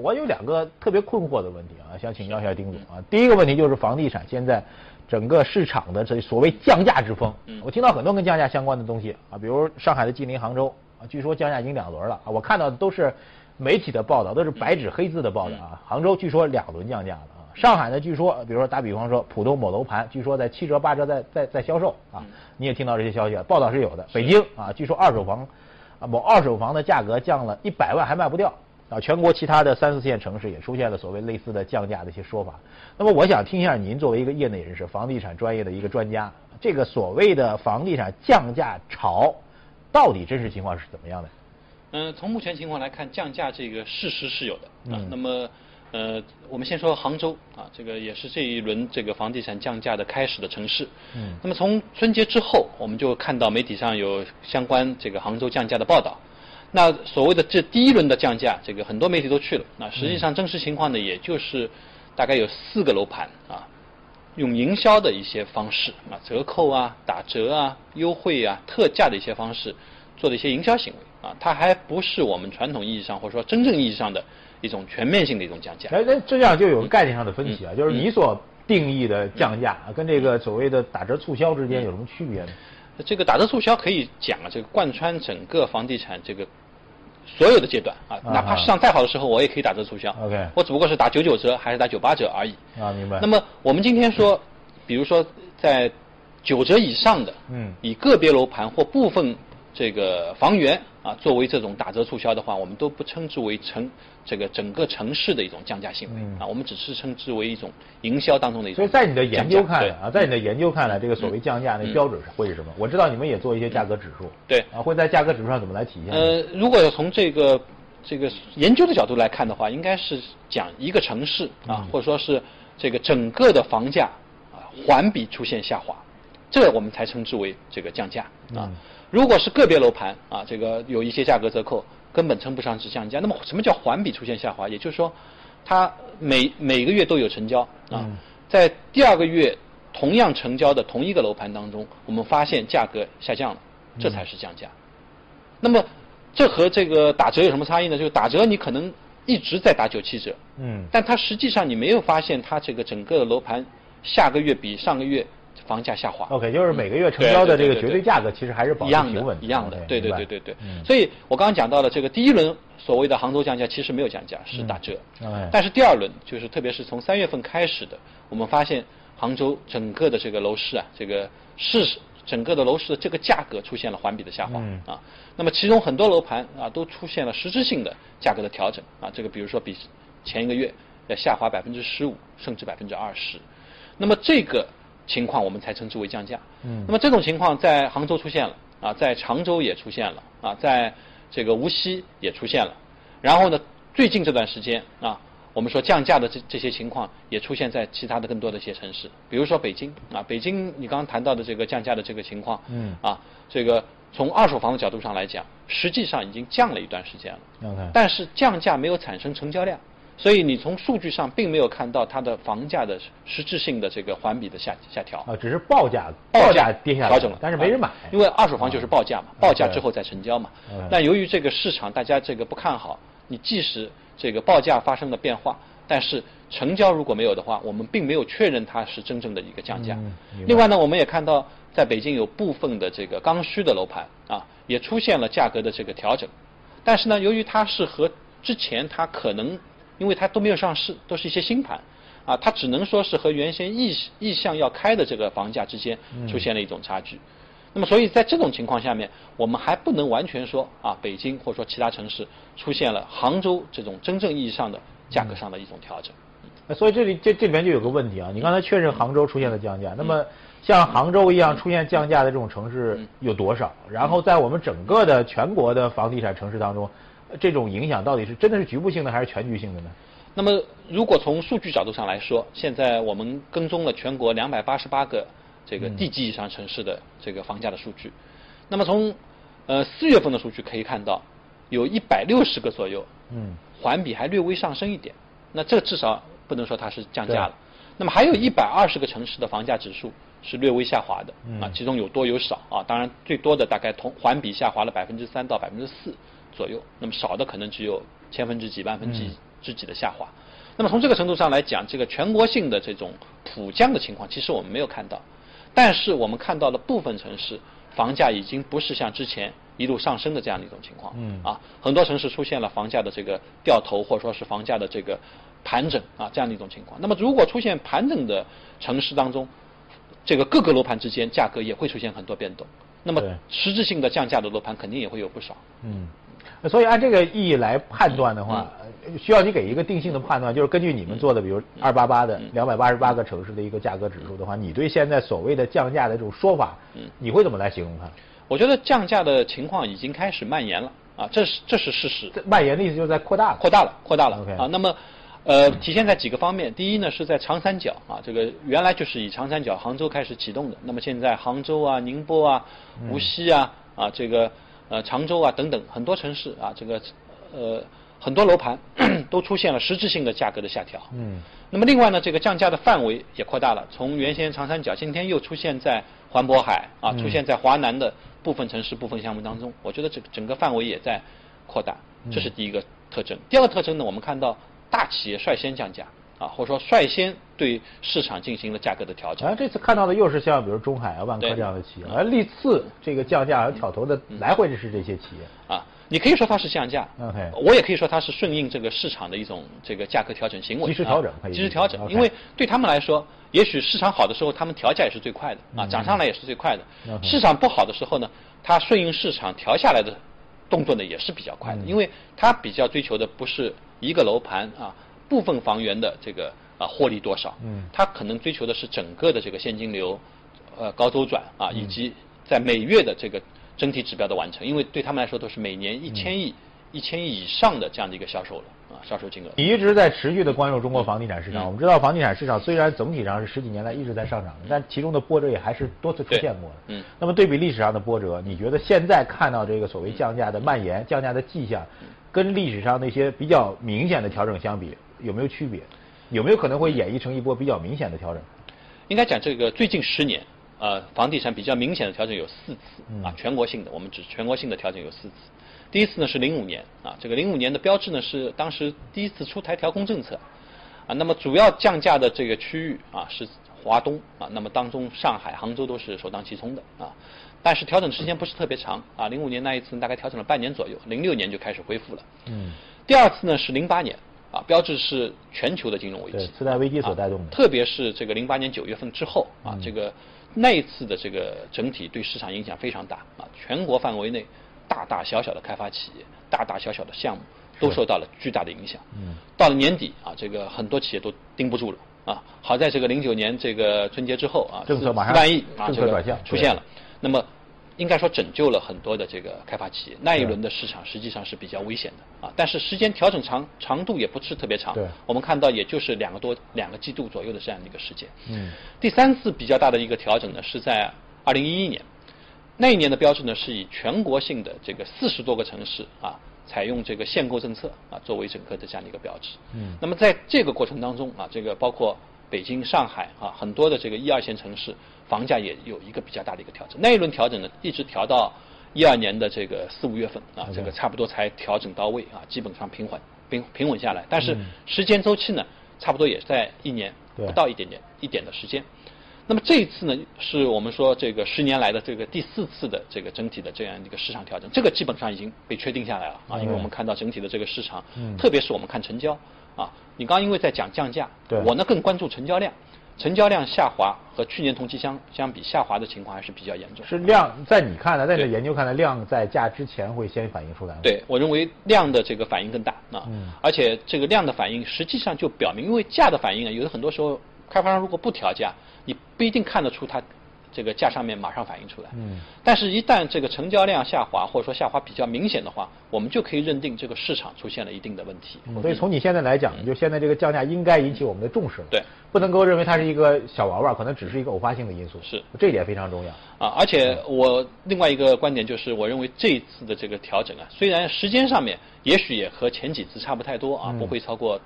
我有两个特别困惑的问题啊，想请教一下丁总啊。第一个问题就是房地产现在整个市场的这所谓降价之风，我听到很多跟降价相关的东西啊，比如上海的吉林、杭州啊，据说降价已经两轮了啊，我看到的都是媒体的报道，都是白纸黑字的报道啊。杭州据说两轮降价了啊，上海呢据说，比如说打比方说，浦东某楼盘据说在七折八折在在在销售啊，你也听到这些消息了，报道是有的。北京啊，据说二手房啊某二手房的价格降了一百万还卖不掉。啊，全国其他的三四线城市也出现了所谓类似的降价的一些说法。那么，我想听一下您作为一个业内人士、房地产专业的一个专家，这个所谓的房地产降价潮，到底真实情况是怎么样的？嗯，从目前情况来看，降价这个事实是有的。啊，那么，呃，我们先说杭州啊，这个也是这一轮这个房地产降价的开始的城市。嗯。那么从春节之后，我们就看到媒体上有相关这个杭州降价的报道。那所谓的这第一轮的降价，这个很多媒体都去了。那实际上真实情况呢，也就是大概有四个楼盘啊，用营销的一些方式啊，折扣啊、打折啊、优惠啊、特价的一些方式做的一些营销行为啊，它还不是我们传统意义上或者说真正意义上的一种全面性的一种降价。哎，那这样就有个概念上的分歧啊，就是你所定义的降价跟这个所谓的打折促销之间有什么区别呢？这个打折促销可以讲啊，这个贯穿整个房地产这个所有的阶段啊，哪怕市场再好的时候，我也可以打折促销。OK，我只不过是打九九折还是打九八折而已。啊，明白。那么我们今天说，比如说在九折以上的，嗯，以个别楼盘或部分这个房源啊作为这种打折促销的话，我们都不称之为城。这个整个城市的一种降价行为啊，我们只是称之为一种营销当中的一种。所以在你的研究看来啊，在你的研究看来，这个所谓降价的标准会是什么？我知道你们也做一些价格指数。对啊，会在价格指数上怎么来体现？呃，如果要从这个这个研究的角度来看的话，应该是讲一个城市啊，或者说是这个整个的房价啊环比出现下滑，这我们才称之为这个降价啊。如果是个别楼盘啊，这个有一些价格折扣。根本称不上是降价。那么什么叫环比出现下滑？也就是说，它每每个月都有成交啊，在第二个月同样成交的同一个楼盘当中，我们发现价格下降了，这才是降价。那么这和这个打折有什么差异呢？就是打折你可能一直在打九七折，嗯，但它实际上你没有发现它这个整个的楼盘下个月比上个月。房价下滑，OK，就是每个月成交的这个绝对价格其实还是保持平稳，一样的，对对对对对。所以我刚刚讲到了这个第一轮所谓的杭州降价，其实没有降价，是打折。但是第二轮，就是特别是从三月份开始的，我们发现杭州整个的这个楼市啊，这个市整个的楼市的这个价格出现了环比的下滑啊。那么其中很多楼盘啊都出现了实质性的价格的调整啊，这个比如说比前一个月要下滑百分之十五，甚至百分之二十。那么这个。情况我们才称之为降价。嗯，那么这种情况在杭州出现了啊，在常州也出现了啊，在这个无锡也出现了。然后呢，最近这段时间啊，我们说降价的这这些情况也出现在其他的更多的一些城市，比如说北京啊，北京你刚刚谈到的这个降价的这个情况，嗯，啊，这个从二手房的角度上来讲，实际上已经降了一段时间了。但是降价没有产生成交量。所以你从数据上并没有看到它的房价的实质性的这个环比的下下调。啊，只是报价报价跌下来调整了，但是没人买，因为二手房就是报价嘛，报价之后再成交嘛。但由于这个市场大家这个不看好，你即使这个报价发生了变化，但是成交如果没有的话，我们并没有确认它是真正的一个降价。另外呢，我们也看到在北京有部分的这个刚需的楼盘啊，也出现了价格的这个调整，但是呢，由于它是和之前它可能因为它都没有上市，都是一些新盘，啊，它只能说是和原先意意向要开的这个房价之间出现了一种差距。那么，所以在这种情况下面，我们还不能完全说啊，北京或者说其他城市出现了杭州这种真正意义上的价格上的一种调整。所以这里这这里面就有个问题啊，你刚才确认杭州出现了降价，那么像杭州一样出现降价的这种城市有多少？然后在我们整个的全国的房地产城市当中。这种影响到底是真的是局部性的还是全局性的呢？那么，如果从数据角度上来说，现在我们跟踪了全国两百八十八个这个地级以上城市的这个房价的数据。那么从呃四月份的数据可以看到，有一百六十个左右，嗯，环比还略微上升一点。那这至少不能说它是降价了。那么还有一百二十个城市的房价指数是略微下滑的啊，其中有多有少啊。当然，最多的大概同环比下滑了百分之三到百分之四。左右，那么少的可能只有千分之几、万分之之几的下滑。那么从这个程度上来讲，这个全国性的这种普降的情况，其实我们没有看到。但是我们看到了部分城市房价已经不是像之前一路上升的这样的一种情况。嗯。啊，很多城市出现了房价的这个掉头，或者说是房价的这个盘整啊这样的一种情况。那么如果出现盘整的城市当中，这个各个楼盘之间价格也会出现很多变动。那么实质性的降价的楼盘肯定也会有不少。嗯。所以按这个意义来判断的话，需要你给一个定性的判断，就是根据你们做的，比如二八八的两百八十八个城市的一个价格指数的话，你对现在所谓的降价的这种说法，你会怎么来形容它？我觉得降价的情况已经开始蔓延了啊，这是这是事实。蔓延的意思就是在扩大，扩大了，扩大了。OK 啊，那么呃，体现在几个方面。第一呢，是在长三角啊，这个原来就是以长三角杭州开始启动的，那么现在杭州啊、宁波啊、无锡啊啊这个呃常州啊等等很多城市啊这个。呃，很多楼盘 都出现了实质性的价格的下调。嗯。那么另外呢，这个降价的范围也扩大了，从原先长三角，今天又出现在环渤海啊，出现在华南的部分城市、部分项目当中。我觉得这整个范围也在扩大，这是第一个特征。第二个特征呢，我们看到大企业率先降价啊，或者说率先对市场进行了价格的调整。啊，这次看到的又是像比如中海啊、万科这样的企业，而历次这个降价和挑头的来回的是这些企业啊。你可以说它是降价我也可以说它是顺应这个市场的一种这个价格调整行为，及时调整，及时调整。因为对他们来说，也许市场好的时候，他们调价也是最快的啊，涨上来也是最快的。市场不好的时候呢，它顺应市场调下来的动作呢也是比较快的，因为它比较追求的不是一个楼盘啊部分房源的这个啊获利多少，嗯，它可能追求的是整个的这个现金流呃高周转啊，以及在每月的这个。整体指标的完成，因为对他们来说都是每年一千亿、一千亿以上的这样的一个销售了啊，销售金额。你一直在持续的关注中国房地产市场，我们知道房地产市场虽然总体上是十几年来一直在上涨的，但其中的波折也还是多次出现过的。嗯。那么对比历史上的波折，你觉得现在看到这个所谓降价的蔓延、降价的迹象，跟历史上那些比较明显的调整相比，有没有区别？有没有可能会演绎成一波比较明显的调整？应该讲这个最近十年。呃，房地产比较明显的调整有四次啊，全国性的，我们指全国性的调整有四次。第一次呢是零五年啊，这个零五年的标志呢是当时第一次出台调控政策啊，那么主要降价的这个区域啊是华东啊，那么当中上海、杭州都是首当其冲的啊，但是调整时间不是特别长啊，零五年那一次大概调整了半年左右，零六年就开始恢复了。嗯。第二次呢是零八年啊，标志是全球的金融危机，次贷危机所带动的，特别是这个零八年九月份之后啊，这个。那一次的这个整体对市场影响非常大啊，全国范围内大大小小的开发企业、大大小小的项目都受到了巨大的影响。嗯。到了年底啊，这个很多企业都盯不住了啊。好在这个零九年这个春节之后啊，政策马上万亿啊，政策转向出现了。那么。应该说拯救了很多的这个开发企业，那一轮的市场实际上是比较危险的啊，但是时间调整长长度也不是特别长，我们看到也就是两个多两个季度左右的这样的一个时间。嗯，第三次比较大的一个调整呢是在二零一一年，那一年的标志呢是以全国性的这个四十多个城市啊采用这个限购政策啊作为整个的这样的一个标志。嗯，那么在这个过程当中啊，这个包括北京、上海啊很多的这个一二线城市。房价也有一个比较大的一个调整，那一轮调整呢，一直调到一二年的这个四五月份啊，这个差不多才调整到位啊，基本上平缓平平稳下来。但是时间周期呢，差不多也在一年不到一点点一点的时间。那么这一次呢，是我们说这个十年来的这个第四次的这个整体的这样一个市场调整，这个基本上已经被确定下来了啊，因为我们看到整体的这个市场，特别是我们看成交啊，你刚刚因为在讲降价，我呢更关注成交量。成交量下滑和去年同期相相比下滑的情况还是比较严重。是量在你看来，在你的研究看来，量在价之前会先反映出来。对我认为量的这个反应更大啊，而且这个量的反应实际上就表明，因为价的反应啊，有的很多时候开发商如果不调价，你不一定看得出它。这个价上面马上反映出来，嗯，但是，一旦这个成交量下滑，或者说下滑比较明显的话，我们就可以认定这个市场出现了一定的问题。所以，从你现在来讲，就现在这个降价应该引起我们的重视了。对，不能够认为它是一个小玩玩，可能只是一个偶发性的因素。是，这一点非常重要。啊，而且我另外一个观点就是，我认为这一次的这个调整啊，虽然时间上面也许也和前几次差不太多啊，不会超过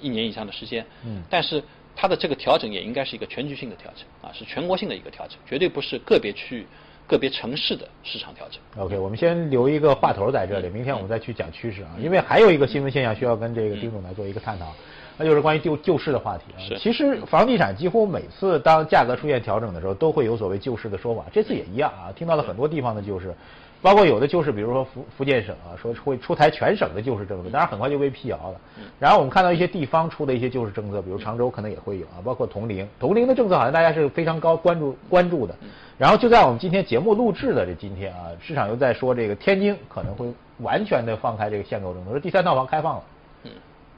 一年以上的时间，嗯，但是。它的这个调整也应该是一个全局性的调整啊，是全国性的一个调整，绝对不是个别区域个别城市的市场调整。OK，我们先留一个话头在这里，明天我们再去讲趋势啊。因为还有一个新闻现象需要跟这个丁总来做一个探讨，那就是关于救救市的话题啊。其实房地产几乎每次当价格出现调整的时候，都会有所谓救市的说法。这次也一样啊，听到了很多地方的救市。包括有的就是，比如说福福建省啊，说会出台全省的救市政策，当然很快就被辟谣了。然后我们看到一些地方出的一些救市政策，比如常州可能也会有啊，包括铜陵，铜陵的政策好像大家是非常高关注关注的。然后就在我们今天节目录制的这今天啊，市场又在说这个天津可能会完全的放开这个限购政策，说第三套房开放了。嗯。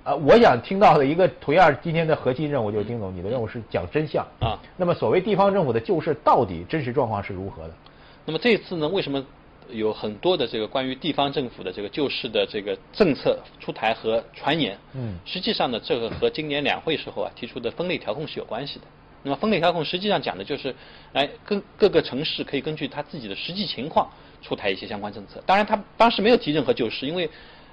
啊，我想听到的一个同样今天的核心任务就是丁总，你的任务是讲真相啊。那么所谓地方政府的救市到底真实状况是如何的？那么这次呢，为什么？有很多的这个关于地方政府的这个救市的这个政策出台和传言，嗯，实际上呢，这个和今年两会时候啊提出的分类调控是有关系的。那么分类调控实际上讲的就是，哎，跟各个城市可以根据他自己的实际情况出台一些相关政策。当然，他当时没有提任何救市，因为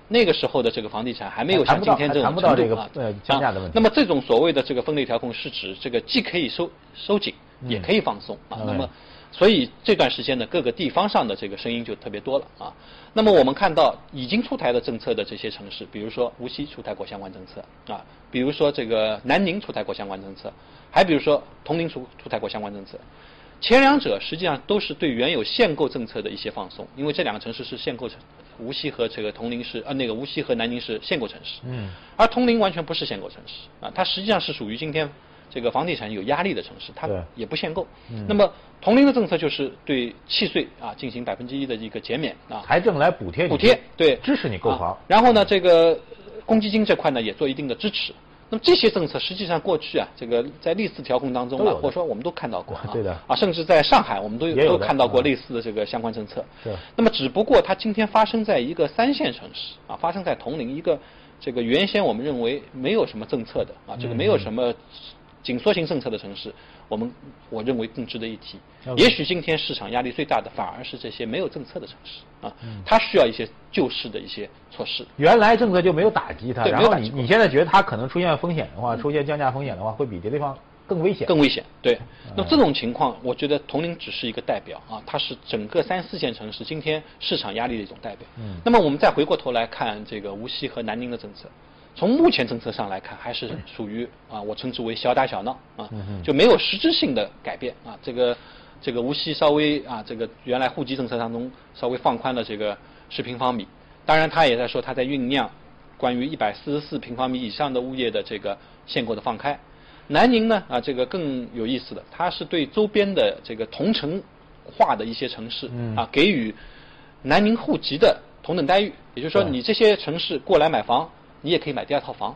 那个时候的这个房地产还没有像今天这种程度啊，呃，降价的问题。那么这种所谓的这个分类调控是指这个既可以收收紧，也可以放松啊。那么所以这段时间呢，各个地方上的这个声音就特别多了啊。那么我们看到已经出台的政策的这些城市，比如说无锡出台过相关政策啊，比如说这个南宁出台过相关政策，还比如说铜陵出出台过相关政策。前两者实际上都是对原有限购政策的一些放松，因为这两个城市是限购城，无锡和这个铜陵是呃那个无锡和南宁是限购城市，嗯，而铜陵完全不是限购城市啊，它实际上是属于今天。这个房地产有压力的城市，它也不限购。那么铜陵的政策就是对契税啊进行百分之一的一个减免啊，财政来补贴补贴，对，支持你购房。然后呢，这个公积金这块呢也做一定的支持。那么这些政策实际上过去啊，这个在历次调控当中啊，或者说我们都看到过啊，对的啊，甚至在上海我们都都看到过类似的这个相关政策。对。那么只不过它今天发生在一个三线城市啊，发生在铜陵一个这个原先我们认为没有什么政策的啊，这个没有什么。紧缩型政策的城市，我们我认为更值得一提。也许今天市场压力最大的反而是这些没有政策的城市啊，它需要一些救市的一些措施。原来政策就没有打击它，然后你你现在觉得它可能出现风险的话，出现降价风险的话，会比别的地方更危险。更危险，对。那这种情况，我觉得铜陵只是一个代表啊，它是整个三四线城市今天市场压力的一种代表。嗯。那么我们再回过头来看这个无锡和南宁的政策。从目前政策上来看，还是属于啊，我称之为小打小闹啊，就没有实质性的改变啊。这个这个无锡稍微啊，这个原来户籍政策当中稍微放宽了这个十平方米，当然他也在说他在酝酿关于一百四十四平方米以上的物业的这个限购的放开。南宁呢啊，这个更有意思的，它是对周边的这个同城化的一些城市啊，给予南宁户籍的同等待遇，也就是说你这些城市过来买房。你也可以买第二套房，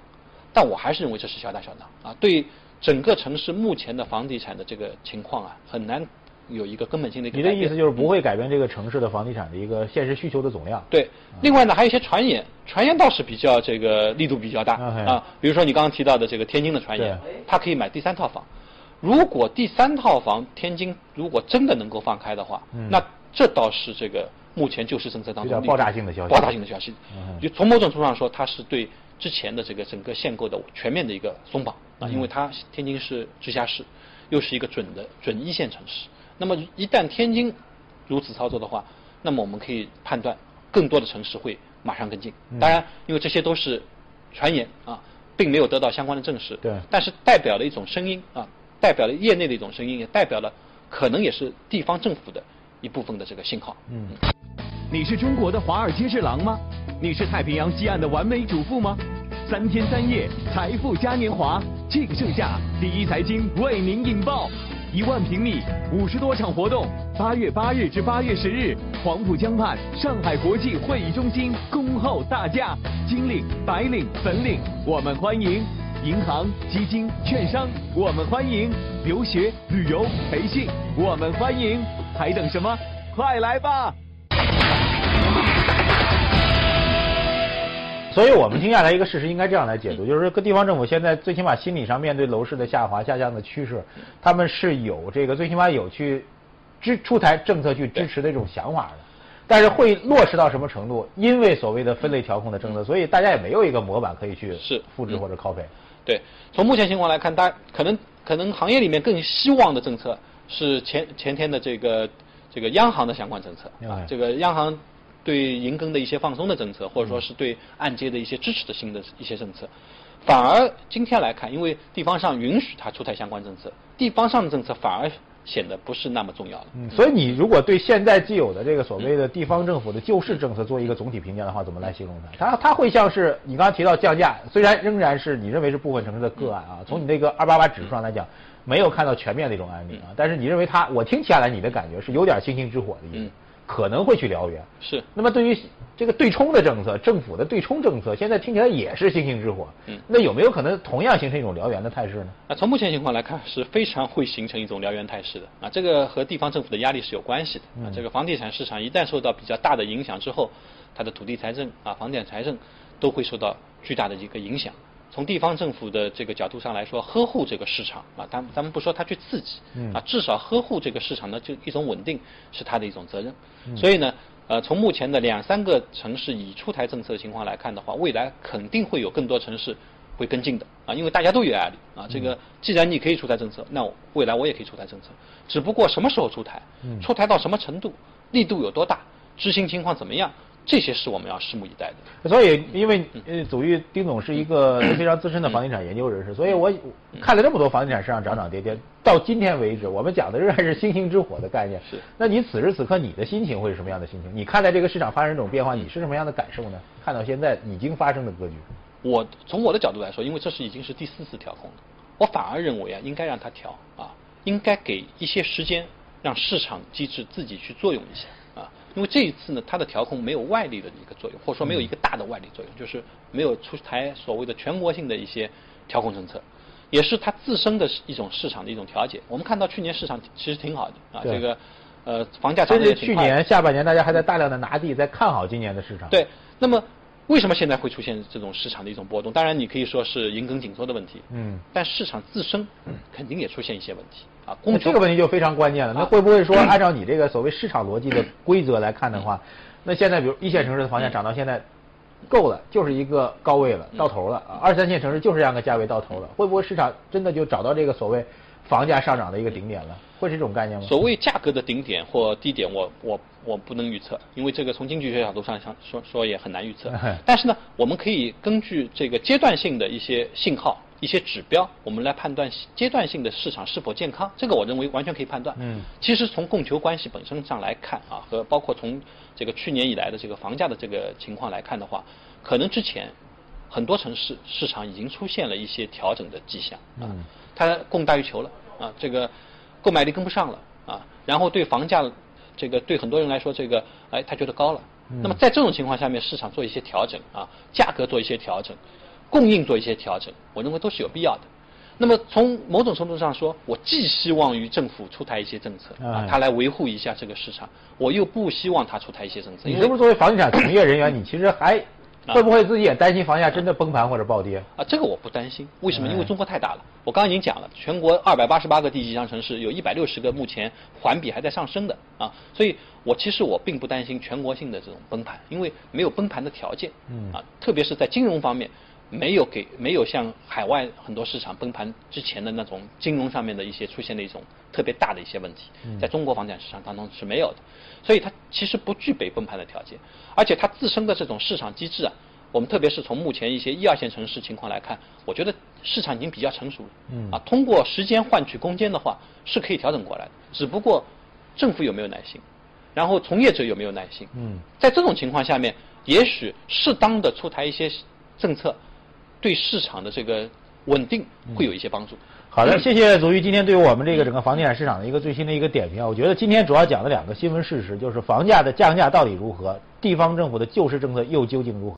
但我还是认为这是小打小闹啊！对整个城市目前的房地产的这个情况啊，很难有一个根本性的。你的意思就是不会改变这个城市的房地产的一个现实需求的总量？对。另外呢，还有一些传言，传言倒是比较这个力度比较大啊。比如说你刚刚提到的这个天津的传言，他可以买第三套房。如果第三套房天津如果真的能够放开的话，那这倒是这个。目前救市政策当中爆炸性的消息，爆炸性的消息，就从某种程度上说，它是对之前的这个整个限购的全面的一个松绑啊，因为它天津是直辖市，又是一个准的准一线城市。那么一旦天津如此操作的话，那么我们可以判断更多的城市会马上跟进。当然，因为这些都是传言啊，并没有得到相关的证实。对。但是代表了一种声音啊，代表了业内的一种声音，也代表了可能也是地方政府的一部分的这个信号。嗯。你是中国的华尔街之狼吗？你是太平洋西岸的完美主妇吗？三天三夜，财富嘉年华，净盛夏，第一财经为您引爆，一万平米，五十多场活动，八月八日至八月十日，黄浦江畔上海国际会议中心恭候大驾，金领、白领、粉领，我们欢迎；银行、基金、券商，我们欢迎；留学、旅游、培训，我们欢迎，还等什么？快来吧！所以我们听下来一个事实，应该这样来解读，就是各地方政府现在最起码心理上面对楼市的下滑、下降的趋势，他们是有这个最起码有去支出台政策去支持的这种想法的，但是会落实到什么程度？因为所谓的分类调控的政策，所以大家也没有一个模板可以去是复制或者 copy。对，从目前情况来看，大可能可能行业里面更希望的政策是前前天的这个。这个央行的相关政策啊，这个央行对银根的一些放松的政策，或者说是对按揭的一些支持的新的一些政策，反而今天来看，因为地方上允许它出台相关政策，地方上的政策反而。显得不是那么重要了。嗯，所以你如果对现在既有的这个所谓的地方政府的救市政策做一个总体评价的话，怎么来形容它？它它会像是你刚刚提到降价，虽然仍然是你认为是部分城市的个案啊，从你那个二八八指数上来讲，没有看到全面的一种案例啊，但是你认为它，我听起来你的感觉是有点星星之火的意思。可能会去燎原，是。那么对于这个对冲的政策，政府的对冲政策，现在听起来也是星星之火。嗯。那有没有可能同样形成一种燎原的态势呢？那从目前情况来看，是非常会形成一种燎原态势的。啊，这个和地方政府的压力是有关系的。啊，这个房地产市场一旦受到比较大的影响之后，它的土地财政啊、房地产财政都会受到巨大的一个影响。从地方政府的这个角度上来说，呵护这个市场啊，咱咱们不说他去刺激，啊，至少呵护这个市场的就一种稳定是他的一种责任。所以呢，呃，从目前的两三个城市已出台政策的情况来看的话，未来肯定会有更多城市会跟进的啊，因为大家都有压力啊。这个既然你可以出台政策，那未来我也可以出台政策，只不过什么时候出台，出台到什么程度，力度有多大，执行情况怎么样。这些是我们要拭目以待的。所以，因为呃，祖玉丁总是一个非常资深的房地产研究人士，所以我看了这么多房地产市场涨涨跌跌，到今天为止，我们讲的仍然是星星之火的概念。是。那你此时此刻你的心情会是什么样的心情？你看待这个市场发生这种变化，你是什么样的感受呢？看到现在已经发生的格局。我从我的角度来说，因为这是已经是第四次调控了，我反而认为啊，应该让它调啊，应该给一些时间，让市场机制自己去作用一下。因为这一次呢，它的调控没有外力的一个作用，或者说没有一个大的外力作用，就是没有出台所谓的全国性的一些调控政策，也是它自身的一种市场的一种调节。我们看到去年市场其实挺好的啊，这个呃房价甚至去年下半年大家还在大量的拿地，在看好今年的市场。对，那么。为什么现在会出现这种市场的一种波动？当然，你可以说是银根紧缩的问题。嗯。但市场自身肯定也出现一些问题啊。这个问题就非常关键了。那会不会说，按照你这个所谓市场逻辑的规则来看的话，那现在比如一线城市的房价涨到现在够了，就是一个高位了，到头了。二三线城市就是这样的价位到头了，会不会市场真的就找到这个所谓？房价上涨的一个顶点了，会是这种概念吗？所谓价格的顶点或低点，我我我不能预测，因为这个从经济学角度上想说说也很难预测。但是呢，我们可以根据这个阶段性的一些信号、一些指标，我们来判断阶段性的市场是否健康。这个我认为完全可以判断。嗯，其实从供求关系本身上来看啊，和包括从这个去年以来的这个房价的这个情况来看的话，可能之前很多城市市场已经出现了一些调整的迹象。啊。它供大于求了啊，这个购买力跟不上了啊，然后对房价，这个对很多人来说，这个哎他觉得高了。那么在这种情况下面，市场做一些调整啊，价格做一些调整，供应做一些调整，我认为都是有必要的。那么从某种程度上说，我既希望于政府出台一些政策啊，它来维护一下这个市场，我又不希望它出台一些政策。你是不是作为房地产从业人员，你其实还？会不会自己也担心房价真的崩盘或者暴跌？啊，这个我不担心。为什么？因为中国太大了。我刚刚已经讲了，全国二百八十八个地级以上城市，有一百六十个目前环比还在上升的啊。所以我其实我并不担心全国性的这种崩盘，因为没有崩盘的条件。嗯。啊，特别是在金融方面，没有给没有像海外很多市场崩盘之前的那种金融上面的一些出现的一种特别大的一些问题，在中国房产市场当中是没有的。所以它其实不具备崩盘的条件，而且它自身的这种市场机制啊，我们特别是从目前一些一二线城市情况来看，我觉得市场已经比较成熟了。嗯。啊，通过时间换取空间的话，是可以调整过来的。只不过政府有没有耐心，然后从业者有没有耐心？嗯。在这种情况下面，也许适当的出台一些政策，对市场的这个稳定会有一些帮助。好的，谢谢祖玉今天对于我们这个整个房地产市场的一个最新的一个点评啊。我觉得今天主要讲的两个新闻事实，就是房价的降价到底如何，地方政府的救市政策又究竟如何。